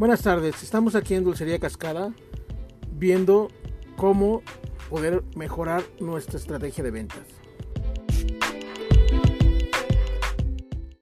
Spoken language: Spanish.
Buenas tardes, estamos aquí en Dulcería Cascada viendo cómo poder mejorar nuestra estrategia de ventas.